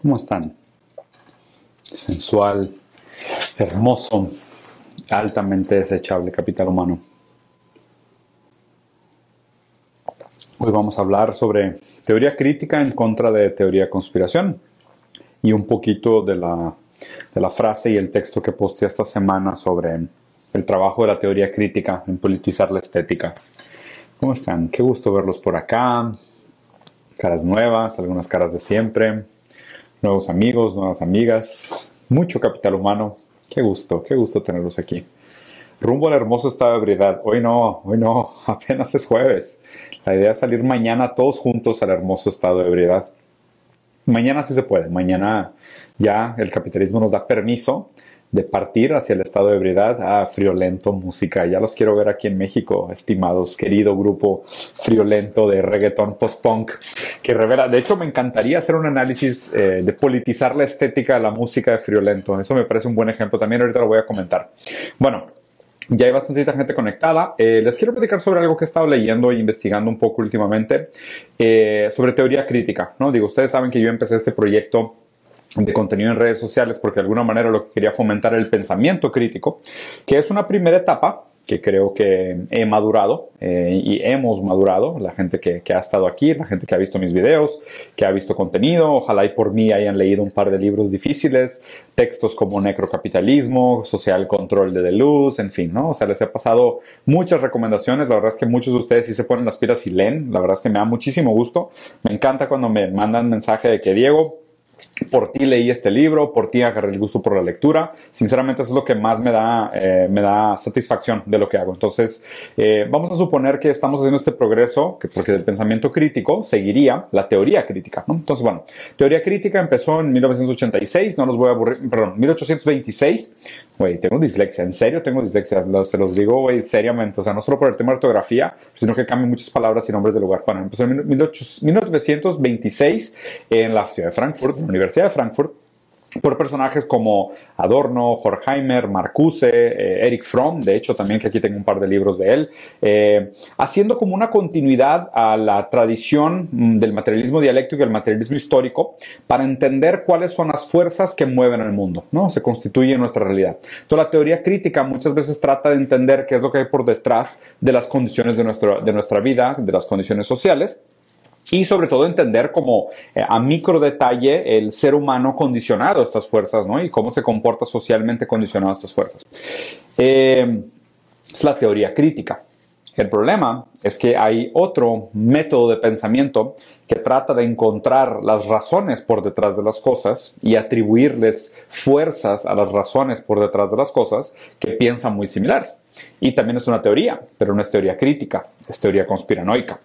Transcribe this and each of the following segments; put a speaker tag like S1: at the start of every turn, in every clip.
S1: ¿Cómo están? Sensual, hermoso, altamente desechable capital humano. Hoy vamos a hablar sobre teoría crítica en contra de teoría conspiración y un poquito de la, de la frase y el texto que posté esta semana sobre el trabajo de la teoría crítica en politizar la estética. ¿Cómo están? Qué gusto verlos por acá. Caras nuevas, algunas caras de siempre. Nuevos amigos, nuevas amigas. Mucho capital humano. Qué gusto, qué gusto tenerlos aquí. Rumbo al hermoso estado de ebriedad. Hoy no, hoy no, apenas es jueves. La idea es salir mañana todos juntos al hermoso estado de ebriedad. Mañana sí se puede. Mañana ya el capitalismo nos da permiso de partir hacia el estado de ebriedad a Friolento Música. Ya los quiero ver aquí en México, estimados, querido grupo Friolento de reggaeton post-punk que revela. De hecho, me encantaría hacer un análisis eh, de politizar la estética de la música de Friolento. Eso me parece un buen ejemplo. También ahorita lo voy a comentar. Bueno, ya hay bastante gente conectada. Eh, les quiero platicar sobre algo que he estado leyendo e investigando un poco últimamente eh, sobre teoría crítica. ¿no? Digo, ustedes saben que yo empecé este proyecto de contenido en redes sociales porque de alguna manera lo que quería fomentar el pensamiento crítico, que es una primera etapa que creo que he madurado eh, y hemos madurado, la gente que, que, ha estado aquí, la gente que ha visto mis videos, que ha visto contenido, ojalá y por mí hayan leído un par de libros difíciles, textos como Necrocapitalismo, Social Control de Luz, en fin, ¿no? O sea, les he pasado muchas recomendaciones, la verdad es que muchos de ustedes sí se ponen las pilas y leen, la verdad es que me da muchísimo gusto, me encanta cuando me mandan mensaje de que Diego, por ti leí este libro, por ti agarré el gusto por la lectura. Sinceramente, eso es lo que más me da, eh, me da satisfacción de lo que hago. Entonces, eh, vamos a suponer que estamos haciendo este progreso, que porque del pensamiento crítico seguiría la teoría crítica. Entonces, bueno, teoría crítica empezó en 1986, no los voy a aburrir, perdón, 1826. Güey, tengo dislexia, en serio tengo dislexia, se los digo, seriamente. O sea, no solo por el tema de ortografía, sino que cambio muchas palabras y nombres de lugar. Bueno, empezó en 1926 en la ciudad de Frankfurt, Universidad de Frankfurt por personajes como Adorno, Horkheimer, Marcuse, eh, Eric Fromm, de hecho también que aquí tengo un par de libros de él, eh, haciendo como una continuidad a la tradición mm, del materialismo dialéctico y el materialismo histórico para entender cuáles son las fuerzas que mueven el mundo, ¿no? Se constituye nuestra realidad. Entonces la teoría crítica muchas veces trata de entender qué es lo que hay por detrás de las condiciones de, nuestro, de nuestra vida, de las condiciones sociales, y sobre todo entender como eh, a micro detalle el ser humano condicionado a estas fuerzas, ¿no? Y cómo se comporta socialmente condicionado a estas fuerzas. Eh, es la teoría crítica. El problema es que hay otro método de pensamiento que trata de encontrar las razones por detrás de las cosas y atribuirles fuerzas a las razones por detrás de las cosas que piensa muy similar. Y también es una teoría, pero no es teoría crítica, es teoría conspiranoica.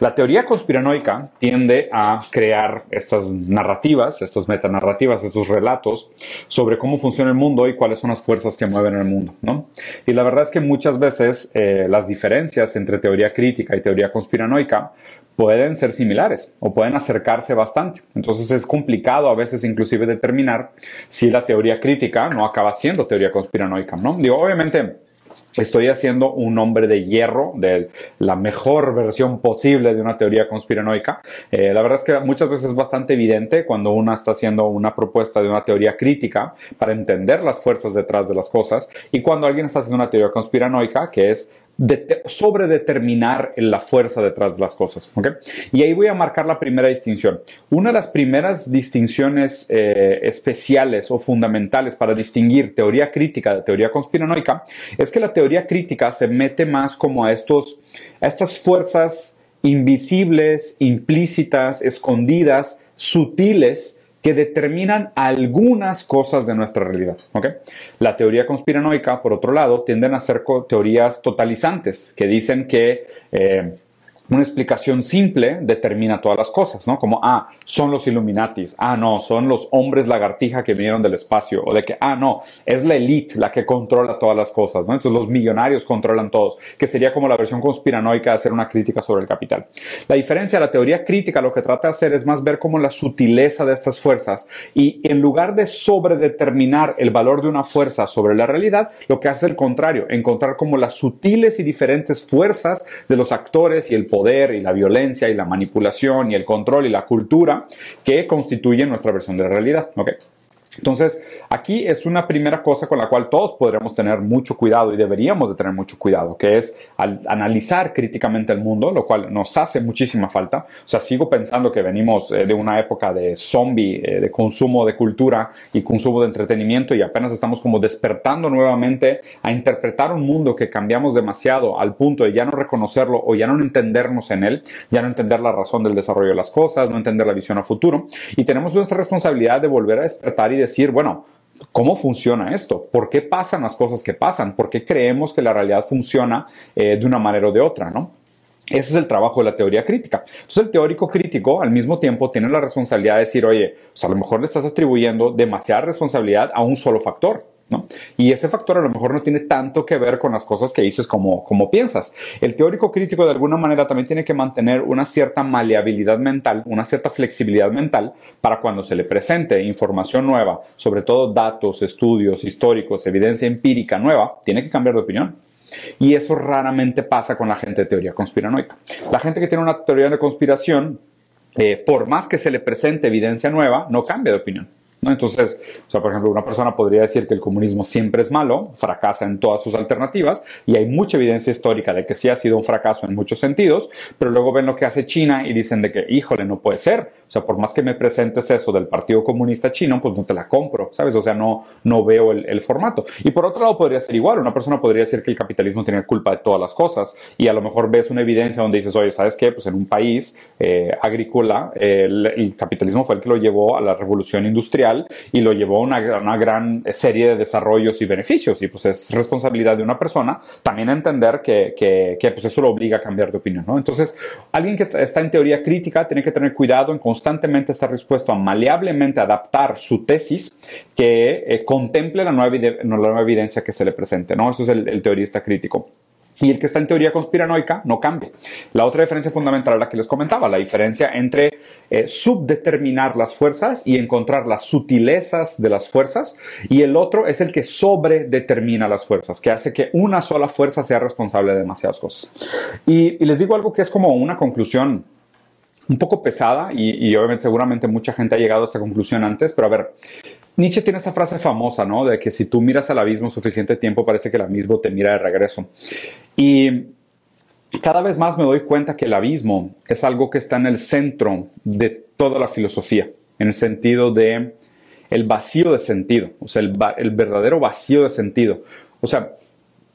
S1: La teoría conspiranoica tiende a crear estas narrativas, estas metanarrativas, estos relatos sobre cómo funciona el mundo y cuáles son las fuerzas que mueven el mundo. ¿no? Y la verdad es que muchas veces eh, las diferencias entre teoría crítica y teoría conspiranoica pueden ser similares o pueden acercarse bastante. Entonces es complicado a veces inclusive determinar si la teoría crítica no acaba siendo teoría conspiranoica, ¿no? Digo, obviamente estoy haciendo un hombre de hierro de la mejor versión posible de una teoría conspiranoica. Eh, la verdad es que muchas veces es bastante evidente cuando uno está haciendo una propuesta de una teoría crítica para entender las fuerzas detrás de las cosas y cuando alguien está haciendo una teoría conspiranoica que es de, sobre determinar la fuerza detrás de las cosas. Y ahí voy a marcar la primera distinción. Una de las primeras distinciones eh, especiales o fundamentales para distinguir teoría crítica de teoría conspiranoica es que la teoría crítica se mete más como a, estos, a estas fuerzas invisibles, implícitas, escondidas, sutiles, que determinan algunas cosas de nuestra realidad. La teoría conspiranoica, por otro lado, tienden a ser teorías totalizantes, que dicen que eh, una explicación simple determina todas las cosas, ¿no? Como, ah, son los Illuminatis, ah, no, son los hombres lagartija que vinieron del espacio, o de que, ah, no, es la elite la que controla todas las cosas, ¿no? Entonces los millonarios controlan todos, que sería como la versión conspiranoica de hacer una crítica sobre el capital. La diferencia, la teoría crítica lo que trata de hacer es más ver como la sutileza de estas fuerzas y en lugar de sobredeterminar el valor de una fuerza sobre la realidad, lo que hace es el contrario, encontrar como las sutiles y diferentes fuerzas de los actores y el poder y la violencia y la manipulación y el control y la cultura que constituyen nuestra versión de la realidad. Entonces, aquí es una primera cosa con la cual todos podríamos tener mucho cuidado y deberíamos de tener mucho cuidado, que es al analizar críticamente el mundo, lo cual nos hace muchísima falta. O sea, sigo pensando que venimos eh, de una época de zombie, eh, de consumo de cultura y consumo de entretenimiento y apenas estamos como despertando nuevamente a interpretar un mundo que cambiamos demasiado al punto de ya no reconocerlo o ya no entendernos en él, ya no entender la razón del desarrollo de las cosas, no entender la visión a futuro. Y tenemos nuestra responsabilidad de volver a despertar y de decir, bueno, ¿cómo funciona esto? ¿Por qué pasan las cosas que pasan? ¿Por qué creemos que la realidad funciona eh, de una manera o de otra, no? Ese es el trabajo de la teoría crítica. Entonces el teórico crítico al mismo tiempo tiene la responsabilidad de decir, oye, pues a lo mejor le estás atribuyendo demasiada responsabilidad a un solo factor. Y ese factor a lo mejor no tiene tanto que ver con las cosas que dices como, como piensas. El teórico crítico de alguna manera también tiene que mantener una cierta maleabilidad mental, una cierta flexibilidad mental para cuando se le presente información nueva, sobre todo datos, estudios históricos, evidencia empírica nueva, tiene que cambiar de opinión. Y eso raramente pasa con la gente de teoría conspiranoica. La gente que tiene una teoría de conspiración, eh, por más que se le presente evidencia nueva, no cambia de opinión. Entonces, o sea, por ejemplo, una persona podría decir que el comunismo siempre es malo, fracasa en todas sus alternativas, y hay mucha evidencia histórica de que sí ha sido un fracaso en muchos sentidos, pero luego ven lo que hace China y dicen de que, híjole, no puede ser. O sea, por más que me presentes eso del Partido Comunista Chino, pues no te la compro, ¿sabes? O sea, no, no veo el, formato. Y por otro lado, podría ser igual. Una persona podría decir que el capitalismo tiene culpa de todas las cosas, y a lo mejor ves una evidencia donde dices, oye, ¿sabes qué? Pues en un país eh, agrícola, el capitalismo fue el que lo llevó a la revolución industrial y lo llevó a una, gran serie de desarrollos y beneficios. Y pues es responsabilidad de una persona también entender que, que, pues eso lo obliga a cambiar de opinión. ¿no? Entonces, alguien que está en teoría crítica tiene que tener cuidado en constantemente estar dispuesto a maleablemente adaptar su tesis que eh, contemple la nueva, evidencia que se le presente. ¿no? Eso es el teorista crítico y el que está en teoría conspiranoica no cambia. La otra diferencia fundamental es la que les comentaba, la diferencia entre eh, subdeterminar las fuerzas y encontrar las sutilezas de las fuerzas, y el otro es el que sobredetermina las fuerzas, que hace que una sola fuerza sea responsable de demasiadas cosas. Y, les digo algo que es como una conclusión un poco pesada, y, obviamente seguramente mucha gente ha llegado a esta conclusión antes, pero a ver, Nietzsche tiene esta frase famosa, ¿no? De que si tú miras al abismo suficiente tiempo, parece que el abismo te mira de regreso. Y cada vez más me doy cuenta que el abismo es algo que está en el centro de toda la filosofía, en el sentido de el vacío de sentido, o sea, el, el verdadero vacío de sentido. O sea,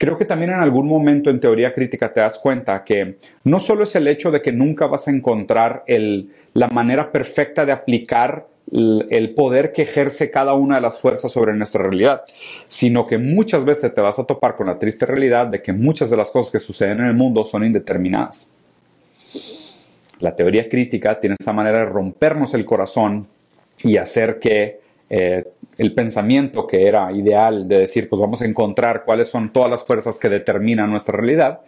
S1: creo que también en algún momento en teoría crítica te das cuenta que no solo es el hecho de que nunca vas a encontrar la manera perfecta de aplicar el poder que ejerce cada una de las fuerzas sobre nuestra realidad, sino que muchas veces te vas a topar con la triste realidad de que muchas de las cosas que suceden en el mundo son indeterminadas. La teoría crítica tiene esa manera de rompernos el corazón y hacer que eh, el pensamiento que era ideal de decir, pues vamos a encontrar cuáles son todas las fuerzas que determinan nuestra realidad,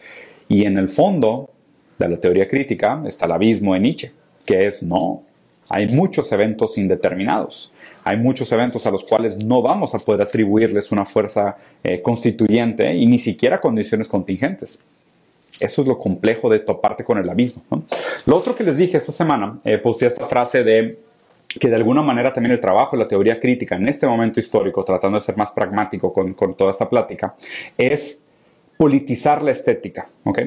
S1: y en el fondo de la teoría crítica está el abismo de Nietzsche, que es no, hay muchos eventos indeterminados. Hay muchos eventos a los cuales no vamos a poder atribuirles una fuerza eh, constituyente y ni siquiera condiciones contingentes. Eso es lo complejo de toparte con el abismo. Lo otro que les dije esta semana, eh, puse esta frase de que de alguna manera también el trabajo, la teoría crítica en este momento histórico, tratando de ser más pragmático con, con toda esta plática, es politizar la estética, ¿ok?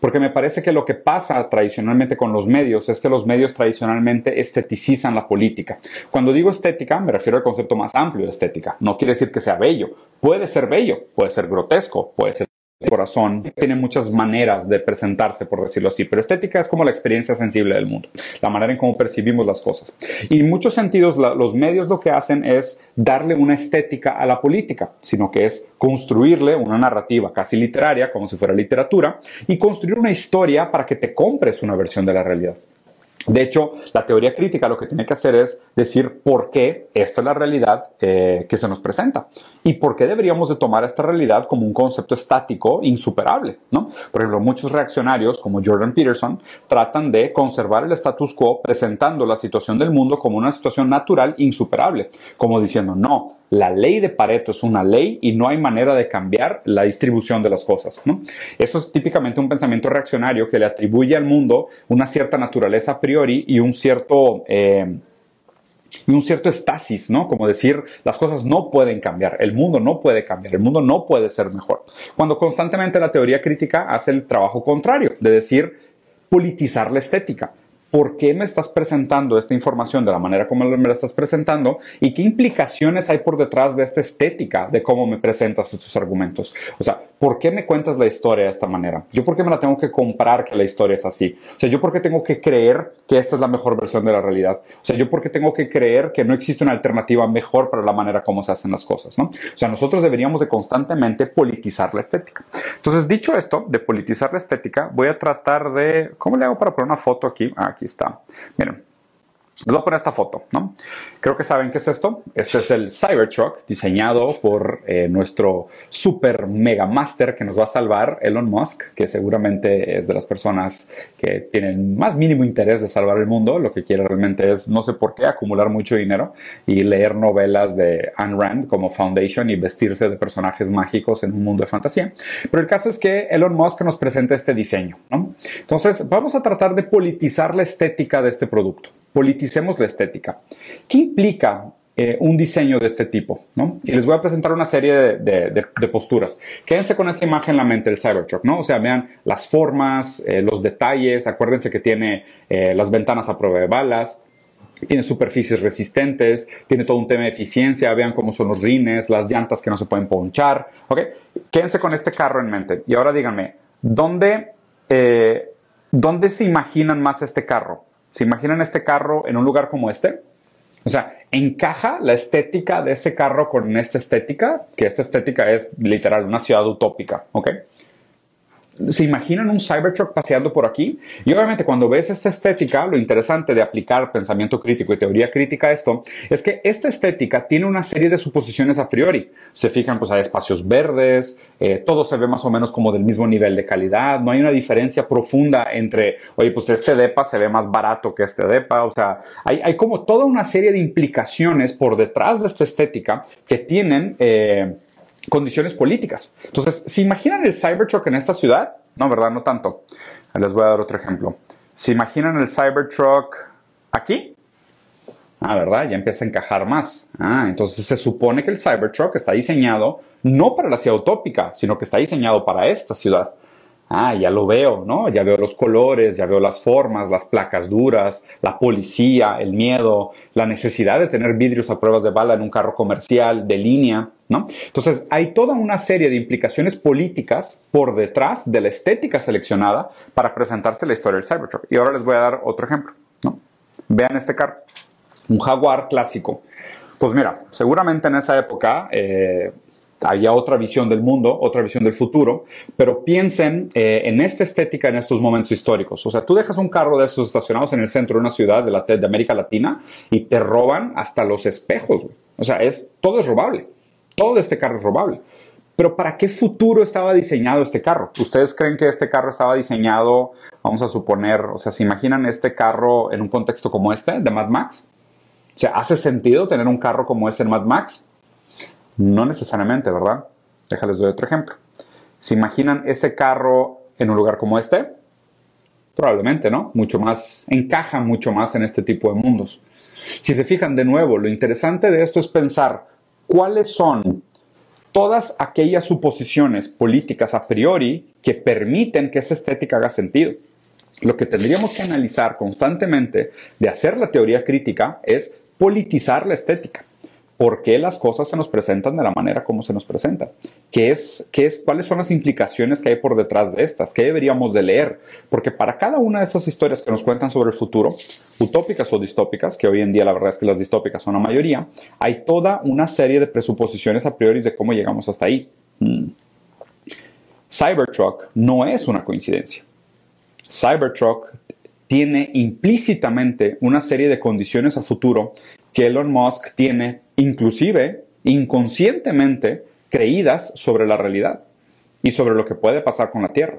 S1: Porque me parece que lo que pasa tradicionalmente con los medios es que los medios tradicionalmente esteticizan la política. Cuando digo estética, me refiero al concepto más amplio de estética. No quiere decir que sea bello. Puede ser bello, puede ser grotesco, puede ser corazón tiene muchas maneras de presentarse, por decirlo así, pero estética es como la experiencia sensible del mundo, la manera en cómo percibimos las cosas. Y en muchos sentidos los medios lo que hacen es darle una estética a la política, sino que es construirle una narrativa casi literaria, como si fuera literatura, y construir una historia para que te compres una versión de la realidad. De hecho, la teoría crítica lo que tiene que hacer es decir por qué esta es la realidad eh, que se nos presenta y por qué deberíamos de tomar esta realidad como un concepto estático insuperable. ¿no? Por ejemplo, muchos reaccionarios como Jordan Peterson tratan de conservar el status quo presentando la situación del mundo como una situación natural insuperable, como diciendo, no, la ley de Pareto es una ley y no hay manera de cambiar la distribución de las cosas. Eso es típicamente un pensamiento reaccionario que le atribuye al mundo una cierta naturaleza a priori y un cierto... Eh, y un cierto estasis, ¿no? Como decir, las cosas no pueden cambiar, el mundo no puede cambiar, el mundo no puede ser mejor. Cuando constantemente la teoría crítica hace el trabajo contrario, de decir, politizar la estética por qué me estás presentando esta información de la manera como me la estás presentando y qué implicaciones hay por detrás de esta estética de cómo me presentas estos argumentos. O sea, ¿por qué me cuentas la historia de esta manera? ¿Yo por qué me la tengo que comprar que la historia es así? O sea, ¿yo por qué tengo que creer que esta es la mejor versión de la realidad? O sea, ¿yo por qué tengo que creer que no existe una alternativa mejor para la manera como se hacen las cosas? ¿no? O sea, nosotros deberíamos de constantemente politizar la estética. Entonces, dicho esto, de politizar la estética, voy a tratar de... ¿Cómo le hago para poner una foto aquí? Ah, aquí está. Miren, les voy a poner esta foto, ¿no? Creo que saben qué es esto. Este es el Cybertruck diseñado por eh, nuestro super mega master que nos va a salvar, Elon Musk, que seguramente es de las personas que tienen más mínimo interés de salvar el mundo. Lo que quiere realmente es, no sé por qué, acumular mucho dinero y leer novelas de Ayn Rand como Foundation y vestirse de personajes mágicos en un mundo de fantasía. Pero el caso es que Elon Musk nos presenta este diseño, ¿no? Entonces, vamos a tratar de politizar la estética de este producto politicemos la estética. ¿Qué implica eh, un diseño de este tipo? ¿no? Y les voy a presentar una serie de, posturas. Quédense con esta imagen en la mente del Cybertruck, ¿no? O sea, vean las formas, eh, los detalles, acuérdense que tiene eh, las ventanas a prueba de balas, tiene superficies resistentes, tiene todo un tema de eficiencia, vean cómo son los rines, las llantas que no se pueden ponchar, ¿ok? Quédense con este carro en mente. Y ahora díganme, ¿dónde, ¿dónde se imaginan más este carro? ¿Se imaginan este carro en un lugar como este? O sea, ¿encaja la estética de ese carro con esta estética? Que esta estética es literal una ciudad utópica, ¿ok? ¿Se imaginan un Cybertruck paseando por aquí? Y obviamente cuando ves esta estética, lo interesante de aplicar pensamiento crítico y teoría crítica a esto es que esta estética tiene una serie de suposiciones a priori. Se fijan, pues hay espacios verdes, eh, todo se ve más o menos como del mismo nivel de calidad, no hay una diferencia profunda entre, oye, pues este DEPA se ve más barato que este DEPA, o sea, hay, hay como toda una serie de implicaciones por detrás de esta estética que tienen... Eh, condiciones políticas. Entonces, ¿se imaginan el Cybertruck en esta ciudad? No, ¿verdad? No tanto. Les voy a dar otro ejemplo. ¿Se imaginan el Cybertruck aquí? Ah, ¿verdad? Ya empieza a encajar más. Ah, entonces se supone que el Cybertruck está diseñado no para la ciudad utópica, sino que está diseñado para esta ciudad ah, ya lo veo, ¿no? Ya veo los colores, ya veo las formas, las placas duras, la policía, el miedo, la necesidad de tener vidrios a pruebas de bala en un carro comercial de línea, ¿no? Entonces, hay toda una serie de implicaciones políticas por detrás de la estética seleccionada para presentarse la historia del Cybertruck. Y ahora les voy a dar otro ejemplo. Vean este carro, un Jaguar clásico. Pues mira, seguramente en esa época eh, haya otra visión del mundo, otra visión del futuro, pero piensen eh, en esta estética en estos momentos históricos. O sea, tú dejas un carro de esos estacionados en el centro de una ciudad de, la, de América Latina y te roban hasta los espejos. O sea, es, todo es robable. Todo este carro es robable. Pero ¿para qué futuro estaba diseñado este carro? ¿Ustedes creen que este carro estaba diseñado, vamos a suponer, o sea, ¿se imaginan este carro en un contexto como este, de Mad Max? O ¿hace sentido tener un carro como ese en Mad Max? No necesariamente, ¿verdad? Déjales doy otro ejemplo. ¿Se imaginan ese carro en un lugar como este? Probablemente, ¿no? Mucho más, encaja mucho más en este tipo de mundos. Si se fijan de nuevo, lo interesante de esto es pensar cuáles son todas aquellas suposiciones políticas a priori que permiten que esa estética haga sentido. Lo que tendríamos que analizar constantemente de hacer la teoría crítica es politizar la estética por qué las cosas se nos presentan de la manera como se nos presentan. ¿Qué es, qué es, ¿Cuáles son las implicaciones que hay por detrás de estas? ¿Qué deberíamos de leer? Porque para cada una de estas historias que nos cuentan sobre el futuro, utópicas o distópicas, que hoy en día la verdad es que las distópicas son la mayoría, hay toda una serie de presuposiciones a priori de cómo llegamos hasta ahí. Hmm. Cybertruck no es una coincidencia. Cybertruck tiene implícitamente una serie de condiciones a futuro que Elon Musk tiene inclusive inconscientemente creídas sobre la realidad y sobre lo que puede pasar con la Tierra.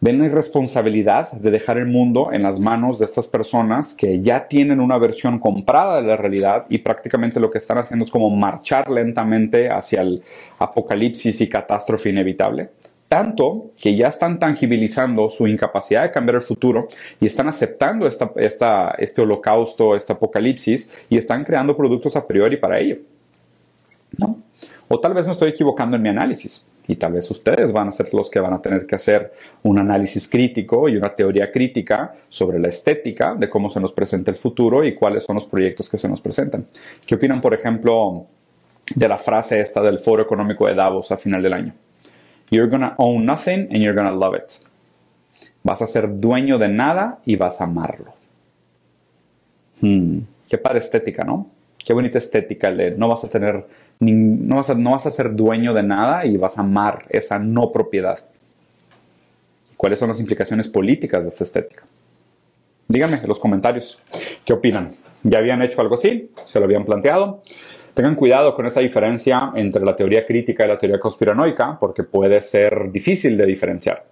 S1: Ven la irresponsabilidad de dejar el mundo en las manos de estas personas que ya tienen una versión comprada de la realidad y prácticamente lo que están haciendo es como marchar lentamente hacia el apocalipsis y catástrofe inevitable tanto que ya están tangibilizando su incapacidad de cambiar el futuro y están aceptando este holocausto, este apocalipsis y están creando productos a priori para ello. ¿No? O tal vez me estoy equivocando en mi análisis y tal vez ustedes van a ser los que van a tener que hacer un análisis crítico y una teoría crítica sobre la estética de cómo se nos presenta el futuro y cuáles son los proyectos que se nos presentan. ¿Qué opinan, por ejemplo, de la frase esta del Foro Económico de Davos a final del año? You're gonna own nothing and you're gonna love it. Vas a ser dueño de nada y vas a amarlo. Hmm, qué padre estética, ¿no? Qué bonita estética el de no vas a tener, no, vas a, no vas a ser dueño de nada y vas a amar esa no propiedad. ¿Cuáles son las implicaciones políticas de esta estética? Díganme en los comentarios qué opinan. ¿Ya habían hecho algo así? ¿Se lo habían planteado? Tengan cuidado con esa diferencia entre la teoría crítica y la teoría conspiranoica, porque puede ser difícil de diferenciar.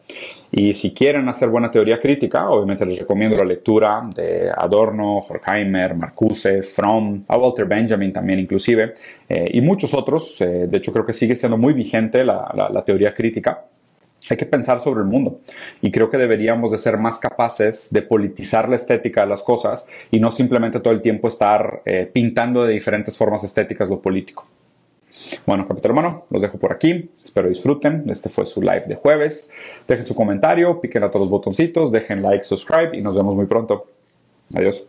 S1: Y si quieren hacer buena teoría crítica, obviamente les recomiendo la lectura de Adorno, Horkheimer, Marcuse, Fromm, a Walter Benjamin también inclusive, eh, y muchos otros. Eh, de hecho, creo que sigue siendo muy vigente la teoría crítica. Hay que pensar sobre el mundo y creo que deberíamos de ser más capaces de politizar la estética de las cosas y no simplemente todo el tiempo estar eh, pintando de diferentes formas estéticas lo político. Bueno, capítulo hermano, los dejo por aquí. Espero disfruten. Este fue su live de jueves. Dejen su comentario, piquen a todos los botoncitos, dejen like, subscribe y nos vemos muy pronto. Adiós.